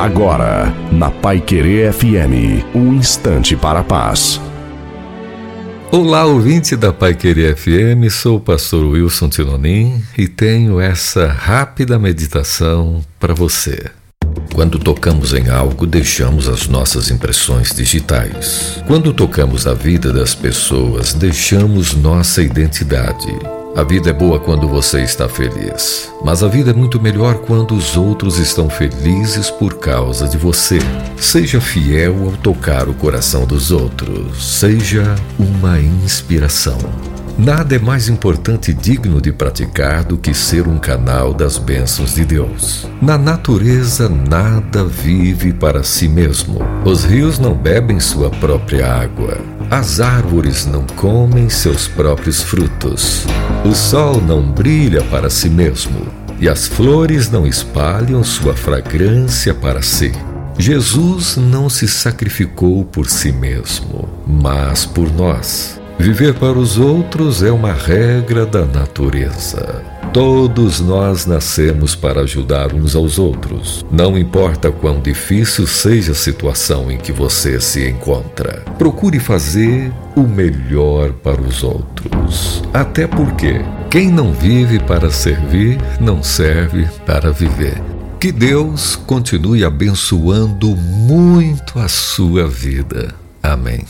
Agora, na Pai Querer FM, um instante para a paz. Olá, ouvinte da Pai Querer FM, sou o pastor Wilson Tinonim e tenho essa rápida meditação para você. Quando tocamos em algo, deixamos as nossas impressões digitais. Quando tocamos a vida das pessoas, deixamos nossa identidade. A vida é boa quando você está feliz, mas a vida é muito melhor quando os outros estão felizes por causa de você. Seja fiel ao tocar o coração dos outros, seja uma inspiração. Nada é mais importante e digno de praticar do que ser um canal das bênçãos de Deus. Na natureza, nada vive para si mesmo. Os rios não bebem sua própria água. As árvores não comem seus próprios frutos. O sol não brilha para si mesmo. E as flores não espalham sua fragrância para si. Jesus não se sacrificou por si mesmo, mas por nós. Viver para os outros é uma regra da natureza. Todos nós nascemos para ajudar uns aos outros. Não importa quão difícil seja a situação em que você se encontra. Procure fazer o melhor para os outros. Até porque quem não vive para servir, não serve para viver. Que Deus continue abençoando muito a sua vida. Amém.